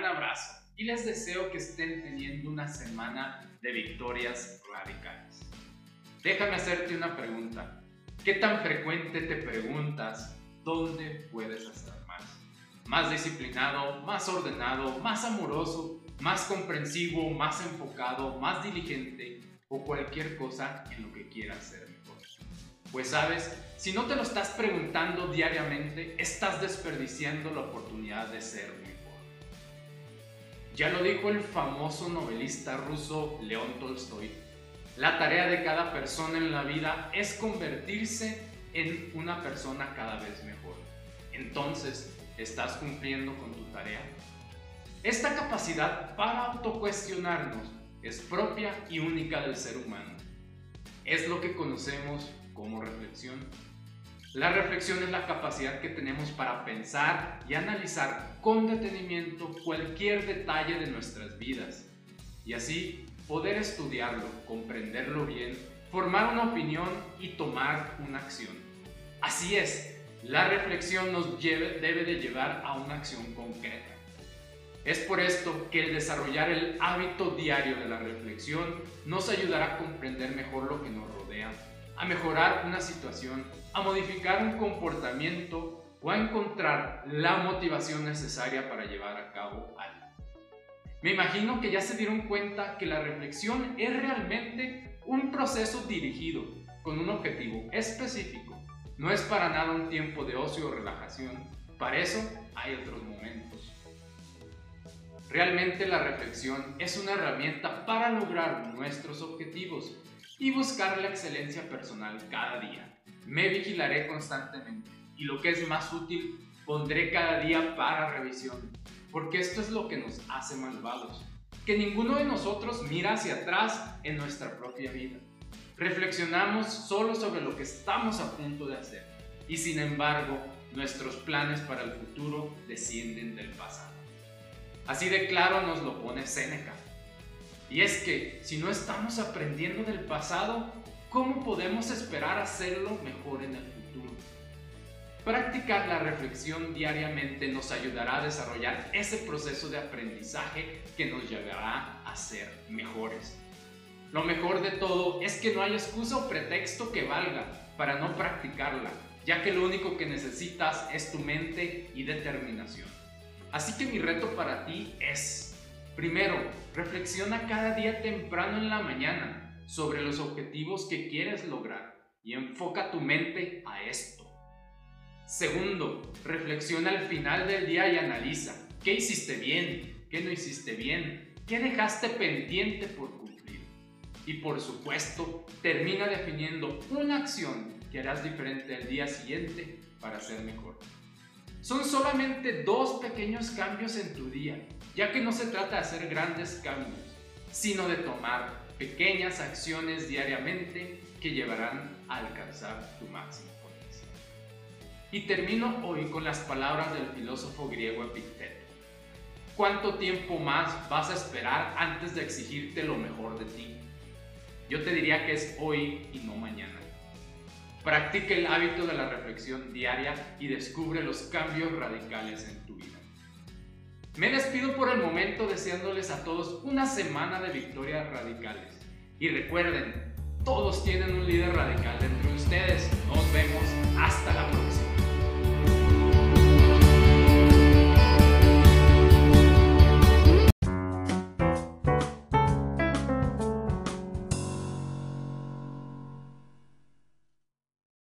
gran abrazo y les deseo que estén teniendo una semana de victorias radicales. Déjame hacerte una pregunta. ¿Qué tan frecuente te preguntas dónde puedes estar más? Más disciplinado, más ordenado, más amoroso, más comprensivo, más enfocado, más diligente o cualquier cosa en lo que quieras ser mejor. Pues sabes, si no te lo estás preguntando diariamente, estás desperdiciando la oportunidad de ser mejor. Ya lo dijo el famoso novelista ruso León Tolstoy, la tarea de cada persona en la vida es convertirse en una persona cada vez mejor. Entonces, ¿estás cumpliendo con tu tarea? Esta capacidad para autocuestionarnos es propia y única del ser humano. Es lo que conocemos como reflexión. La reflexión es la capacidad que tenemos para pensar y analizar con detenimiento cualquier detalle de nuestras vidas y así poder estudiarlo, comprenderlo bien, formar una opinión y tomar una acción. Así es, la reflexión nos debe de llevar a una acción concreta. Es por esto que el desarrollar el hábito diario de la reflexión nos ayudará a comprender mejor lo que nos rodea, a mejorar una situación, a modificar un comportamiento o a encontrar la motivación necesaria para llevar a cabo algo. Me imagino que ya se dieron cuenta que la reflexión es realmente un proceso dirigido con un objetivo específico. No es para nada un tiempo de ocio o relajación. Para eso hay otros momentos. Realmente la reflexión es una herramienta para lograr nuestros objetivos y buscar la excelencia personal cada día. Me vigilaré constantemente y lo que es más útil, pondré cada día para revisión, porque esto es lo que nos hace malvados, que ninguno de nosotros mira hacia atrás en nuestra propia vida. Reflexionamos solo sobre lo que estamos a punto de hacer y sin embargo nuestros planes para el futuro descienden del pasado. Así de claro nos lo pone Séneca. Y es que si no estamos aprendiendo del pasado, ¿cómo podemos esperar hacerlo mejor en el futuro? Practicar la reflexión diariamente nos ayudará a desarrollar ese proceso de aprendizaje que nos llevará a ser mejores. Lo mejor de todo es que no hay excusa o pretexto que valga para no practicarla, ya que lo único que necesitas es tu mente y determinación. Así que mi reto para ti es, primero, reflexiona cada día temprano en la mañana sobre los objetivos que quieres lograr y enfoca tu mente a esto. Segundo, reflexiona al final del día y analiza qué hiciste bien, qué no hiciste bien, qué dejaste pendiente por cumplir. Y por supuesto, termina definiendo una acción que harás diferente el día siguiente para ser mejor. Son solamente dos pequeños cambios en tu día, ya que no se trata de hacer grandes cambios, sino de tomar pequeñas acciones diariamente que llevarán a alcanzar tu máximo potencial. Y termino hoy con las palabras del filósofo griego Epicteto. ¿Cuánto tiempo más vas a esperar antes de exigirte lo mejor de ti? Yo te diría que es hoy y no mañana. Practica el hábito de la reflexión diaria y descubre los cambios radicales en tu vida. Me despido por el momento deseándoles a todos una semana de victorias radicales. Y recuerden, todos tienen un líder radical dentro de ustedes.